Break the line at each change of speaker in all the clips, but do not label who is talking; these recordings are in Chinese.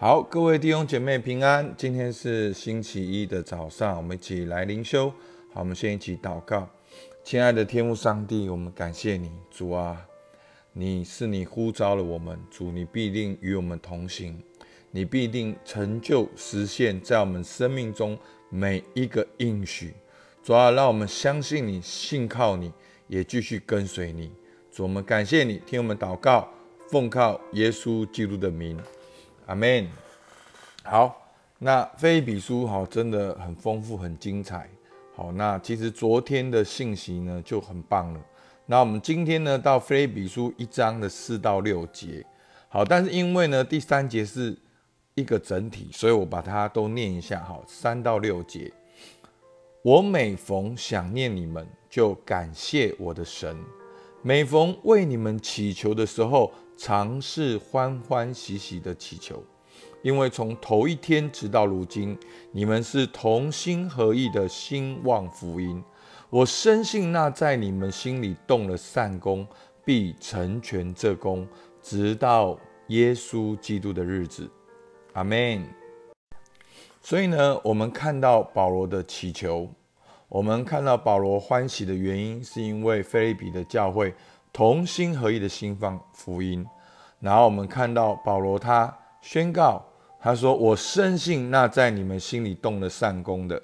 好，各位弟兄姐妹平安。今天是星期一的早上，我们一起来灵修。好，我们先一起祷告。亲爱的天父上帝，我们感谢你，主啊，你是你呼召了我们，主你必定与我们同行，你必定成就实现，在我们生命中每一个应许。主啊，让我们相信你，信靠你，也继续跟随你。主，我们感谢你，听我们祷告，奉靠耶稣基督的名。阿门。好，那非比书好真的很丰富，很精彩。好，那其实昨天的信息呢就很棒了。那我们今天呢到非比书一章的四到六节。好，但是因为呢第三节是一个整体，所以我把它都念一下。好，三到六节。我每逢想念你们，就感谢我的神；每逢为你们祈求的时候，尝试欢欢喜喜的祈求，因为从头一天直到如今，你们是同心合意的兴旺福音。我深信那在你们心里动了善功，必成全这功，直到耶稣基督的日子。阿门。所以呢，我们看到保罗的祈求，我们看到保罗欢喜的原因，是因为菲利比的教会。同心合意的兴放福音，然后我们看到保罗他宣告，他说：“我深信那在你们心里动了善功的，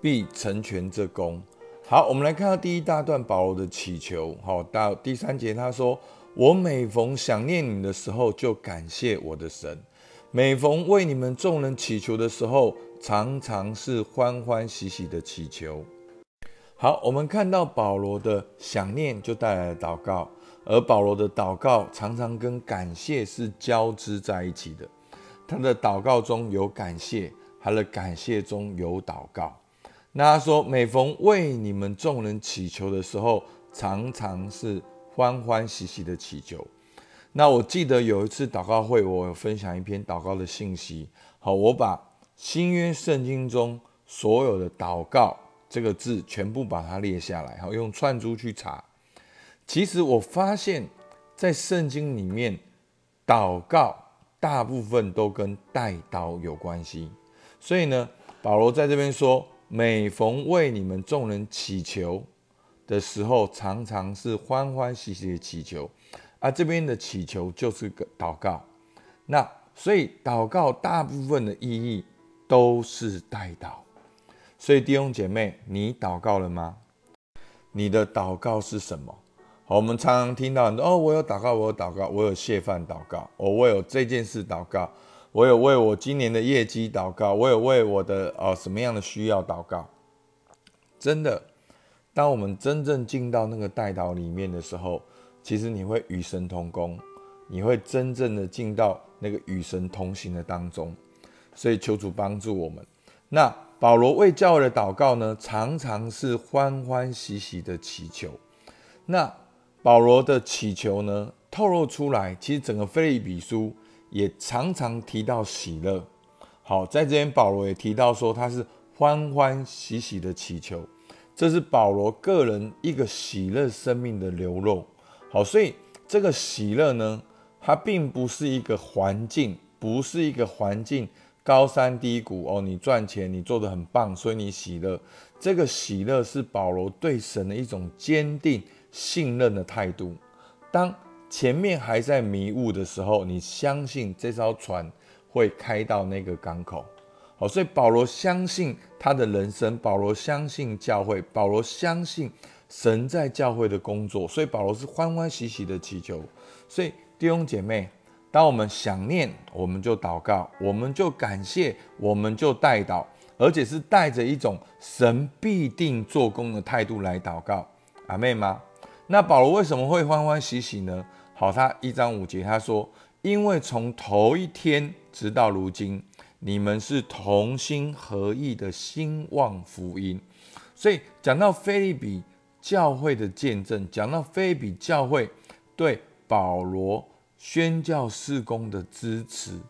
必成全这功。”好，我们来看到第一大段保罗的祈求。好，到第三节他说：“我每逢想念你的时候，就感谢我的神；每逢为你们众人祈求的时候，常常是欢欢喜喜的祈求。”好，我们看到保罗的想念就带来了祷告，而保罗的祷告常常跟感谢是交织在一起的。他的祷告中有感谢，他的感谢中有祷告。那他说，每逢为你们众人祈求的时候，常常是欢欢喜喜的祈求。那我记得有一次祷告会，我分享一篇祷告的信息。好，我把新约圣经中所有的祷告。这个字全部把它列下来，好用串珠去查。其实我发现，在圣经里面，祷告大部分都跟带刀有关系。所以呢，保罗在这边说，每逢为你们众人祈求的时候，常常是欢欢喜喜的祈求。而这边的祈求就是个祷告。那所以祷告大部分的意义都是带祷。所以弟兄姐妹，你祷告了吗？你的祷告是什么？好，我们常常听到很多哦，我有祷告，我有祷告，我有谢饭祷告，我我有这件事祷告，我有为我今年的业绩祷告，我有为我的呃什么样的需要祷告。真的，当我们真正进到那个代祷里面的时候，其实你会与神同工，你会真正的进到那个与神同行的当中。所以求主帮助我们。那。保罗为教会的祷告呢，常常是欢欢喜喜的祈求。那保罗的祈求呢，透露出来，其实整个菲利比书也常常提到喜乐。好，在这边保罗也提到说，他是欢欢喜喜的祈求，这是保罗个人一个喜乐生命的流露。好，所以这个喜乐呢，它并不是一个环境，不是一个环境。高山低谷哦，你赚钱，你做的很棒，所以你喜乐。这个喜乐是保罗对神的一种坚定信任的态度。当前面还在迷雾的时候，你相信这艘船会开到那个港口。好，所以保罗相信他的人生，保罗相信教会，保罗相信神在教会的工作，所以保罗是欢欢喜喜的祈求。所以弟兄姐妹。当我们想念，我们就祷告，我们就感谢，我们就代祷，而且是带着一种神必定做工的态度来祷告，阿妹吗？那保罗为什么会欢欢喜喜呢？好，他一章五节他说：“因为从头一天直到如今，你们是同心合意的兴旺福音。”所以讲到菲利比教会的见证，讲到菲利比教会对保罗。宣教事工的支持。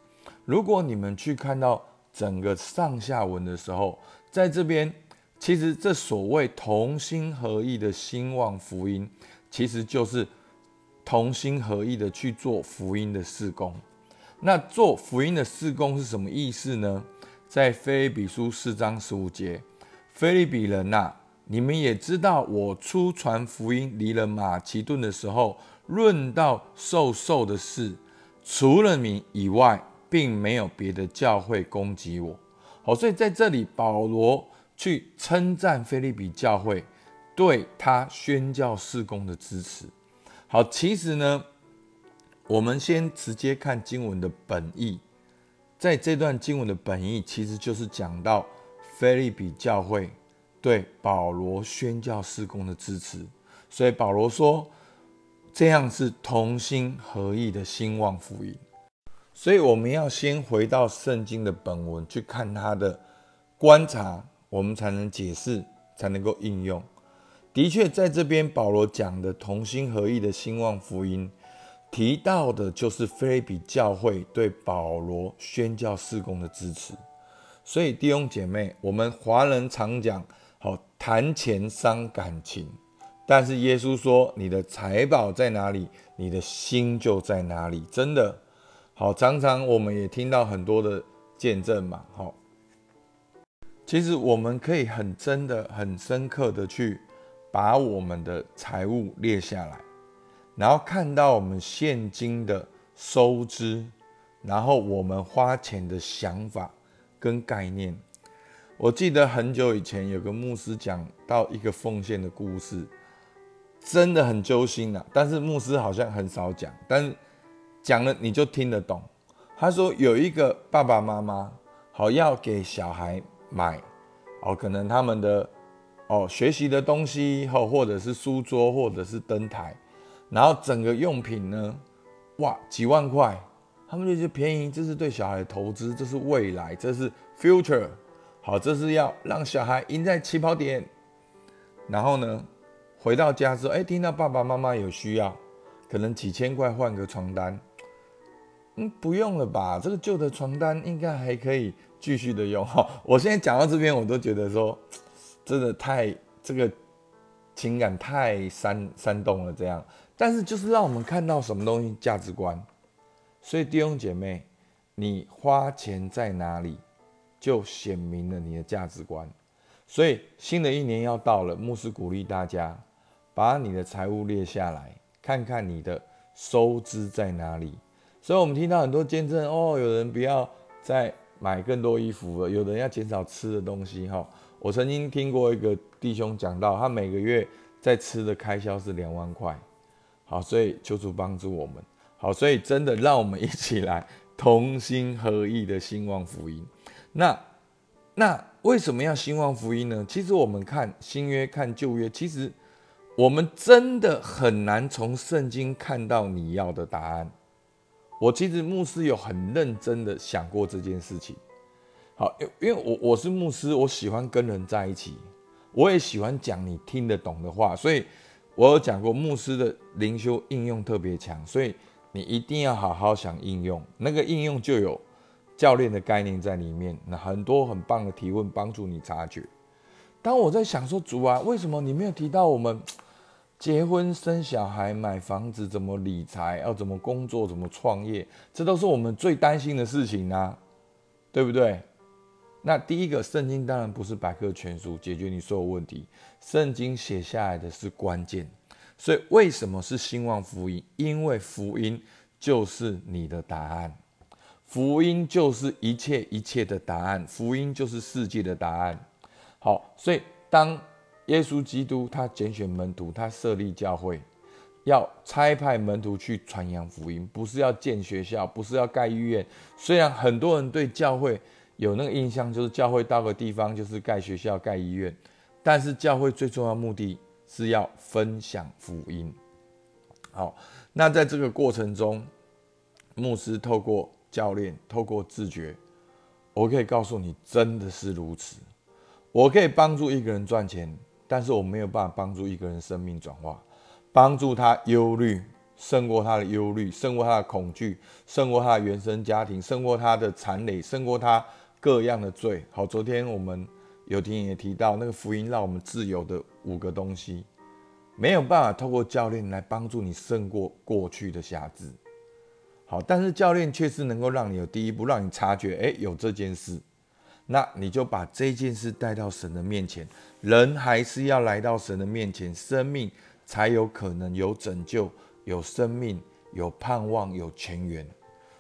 如果你们去看到整个上下文的时候，在这边，其实这所谓同心合意的兴旺福音，其实就是同心合意的去做福音的事工。那做福音的事工是什么意思呢？在菲利比书四章十五节，菲利比人呐，你们也知道，我出传福音离了马其顿的时候，论到受受的事，除了你以外，并没有别的教会攻击我。好，所以在这里，保罗去称赞菲利比教会对他宣教事工的支持。好，其实呢。我们先直接看经文的本意，在这段经文的本意，其实就是讲到菲利比教会对保罗宣教事工的支持。所以保罗说，这样是同心合意的兴旺福音。所以我们要先回到圣经的本文去看他的观察，我们才能解释，才能够应用。的确，在这边保罗讲的同心合意的兴旺福音。提到的就是菲利比教会对保罗宣教事工的支持，所以弟兄姐妹，我们华人常讲好谈钱伤感情，但是耶稣说你的财宝在哪里，你的心就在哪里。真的好，常常我们也听到很多的见证嘛。好，其实我们可以很真的、很深刻的去把我们的财物列下来。然后看到我们现金的收支，然后我们花钱的想法跟概念。我记得很久以前有个牧师讲到一个奉献的故事，真的很揪心呐。但是牧师好像很少讲，但讲了你就听得懂。他说有一个爸爸妈妈好要给小孩买哦，可能他们的哦学习的东西，或或者是书桌，或者是灯台。然后整个用品呢，哇，几万块，他们就觉得便宜，这是对小孩的投资，这是未来，这是 future，好，这是要让小孩赢在起跑点。然后呢，回到家之后，哎，听到爸爸妈妈有需要，可能几千块换个床单，嗯，不用了吧？这个旧的床单应该还可以继续的用。哈，我现在讲到这边，我都觉得说，真的太这个情感太煽煽动了，这样。但是就是让我们看到什么东西价值观，所以弟兄姐妹，你花钱在哪里，就显明了你的价值观。所以新的一年要到了，牧师鼓励大家把你的财务列下来，看看你的收支在哪里。所以我们听到很多见证哦，有人不要再买更多衣服了，有人要减少吃的东西。哈，我曾经听过一个弟兄讲到，他每个月在吃的开销是两万块。好，所以求主帮助我们。好，所以真的让我们一起来同心合意的兴旺福音。那那为什么要兴旺福音呢？其实我们看新约看旧约，其实我们真的很难从圣经看到你要的答案。我其实牧师有很认真的想过这件事情。好，因因为我我是牧师，我喜欢跟人在一起，我也喜欢讲你听得懂的话，所以。我有讲过，牧师的灵修应用特别强，所以你一定要好好想应用。那个应用就有教练的概念在里面，那很多很棒的提问帮助你察觉。当我在想说，主啊，为什么你没有提到我们结婚、生小孩、买房子、怎么理财、要怎么工作、怎么创业？这都是我们最担心的事情啊，对不对？那第一个，圣经当然不是百科全书，解决你所有问题。圣经写下来的是关键，所以为什么是兴旺福音？因为福音就是你的答案，福音就是一切一切的答案，福音就是世界的答案。好，所以当耶稣基督他拣选门徒，他设立教会，要差派门徒去传扬福音，不是要建学校，不是要盖医院。虽然很多人对教会，有那个印象，就是教会到个地方就是盖学校、盖医院，但是教会最重要的目的是要分享福音。好，那在这个过程中，牧师透过教练、透过自觉，我可以告诉你，真的是如此。我可以帮助一个人赚钱，但是我没有办法帮助一个人生命转化，帮助他忧虑胜过他的忧虑，胜过他的恐惧，胜过他的原生家庭，胜过他的残累，胜过他。各样的罪，好，昨天我们有听也提到那个福音让我们自由的五个东西，没有办法透过教练来帮助你胜过过去的瑕疵。好，但是教练却是能够让你有第一步，让你察觉，哎，有这件事，那你就把这件事带到神的面前。人还是要来到神的面前，生命才有可能有拯救、有生命、有盼望、有泉源。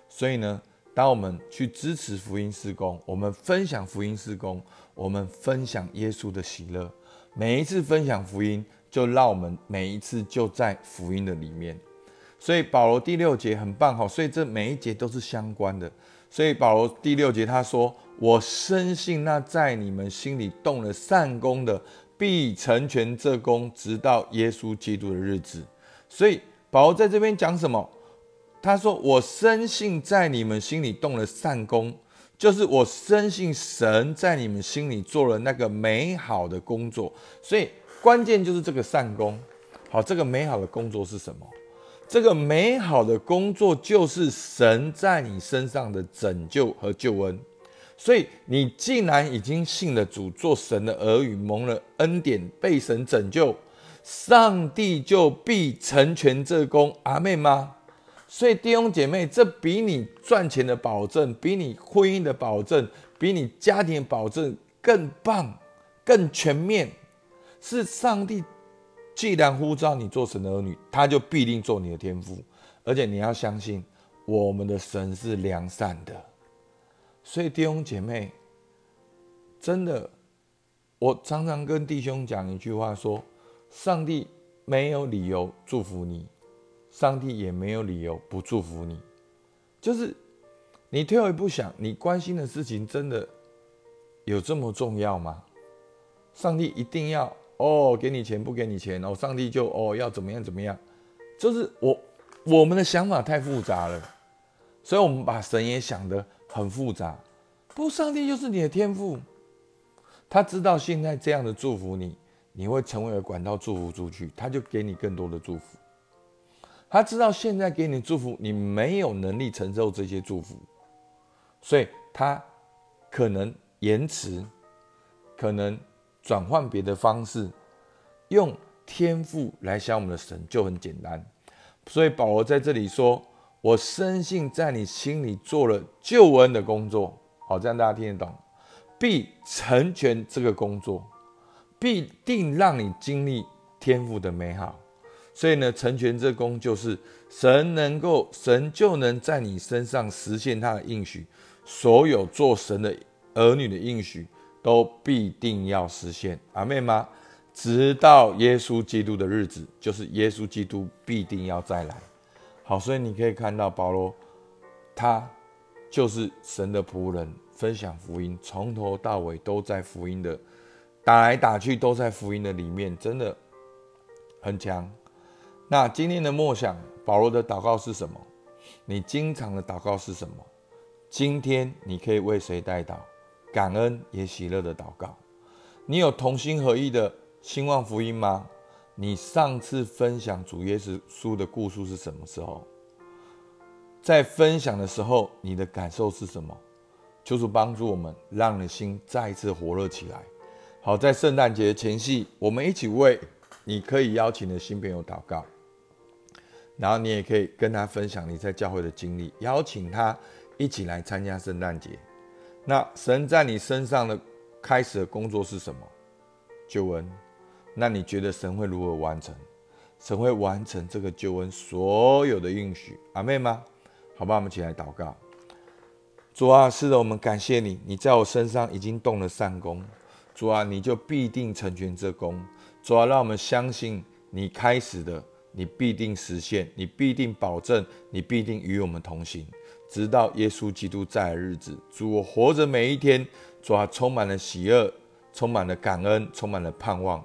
所以呢，当我们去支持福音施工，我们分享福音施工，我们分享耶稣的喜乐。每一次分享福音，就让我们每一次就在福音的里面。所以保罗第六节很棒哈，所以这每一节都是相关的。所以保罗第六节他说：“我深信那在你们心里动了善功的，必成全这功，直到耶稣基督的日子。”所以保罗在这边讲什么？他说：“我深信在你们心里动了善功，就是我深信神在你们心里做了那个美好的工作。所以关键就是这个善功。好，这个美好的工作是什么？”这个美好的工作就是神在你身上的拯救和救恩，所以你既然已经信了主，做神的儿女，蒙了恩典，被神拯救，上帝就必成全这功。阿妹吗？所以弟兄姐妹，这比你赚钱的保证，比你婚姻的保证，比你家庭的保证更棒、更全面，是上帝。既然呼召你做神的儿女，他就必定做你的天赋，而且你要相信我们的神是良善的。所以弟兄姐妹，真的，我常常跟弟兄讲一句话：说，上帝没有理由祝福你，上帝也没有理由不祝福你。就是你退后一步想，你关心的事情真的有这么重要吗？上帝一定要？哦，给你钱不给你钱，然后上帝就哦要怎么样怎么样，就是我我们的想法太复杂了，所以我们把神也想的很复杂。不，上帝就是你的天赋，他知道现在这样的祝福你，你会成为管道祝福出去，他就给你更多的祝福。他知道现在给你祝福，你没有能力承受这些祝福，所以他可能延迟，可能。转换别的方式，用天赋来想我们的神就很简单。所以保罗在这里说：“我深信在你心里做了救恩的工作。”好，这样大家听得懂，必成全这个工作，必定让你经历天赋的美好。所以呢，成全这功就是神能够，神就能在你身上实现他的应许。所有做神的儿女的应许。都必定要实现，阿妹吗？直到耶稣基督的日子，就是耶稣基督必定要再来。好，所以你可以看到保罗，他就是神的仆人，分享福音，从头到尾都在福音的打来打去，都在福音的里面，真的很强。那今天的默想，保罗的祷告是什么？你经常的祷告是什么？今天你可以为谁代祷？感恩也喜乐的祷告，你有同心合意的兴旺福音吗？你上次分享主耶稣的故事是什么时候？在分享的时候，你的感受是什么？就是帮助我们，让你的心再一次火热起来。好，在圣诞节前夕，我们一起为你可以邀请的新朋友祷告，然后你也可以跟他分享你在教会的经历，邀请他一起来参加圣诞节。那神在你身上的开始的工作是什么？救恩。那你觉得神会如何完成？神会完成这个救恩所有的应许。阿妹吗？好吧，我们起来祷告。主啊，是的，我们感谢你，你在我身上已经动了善功。主啊，你就必定成全这功。主啊，让我们相信你开始的，你必定实现，你必定保证，你必定与我们同行。直到耶稣基督在的日子，主我活着每一天，主啊，充满了喜乐，充满了感恩，充满了盼望。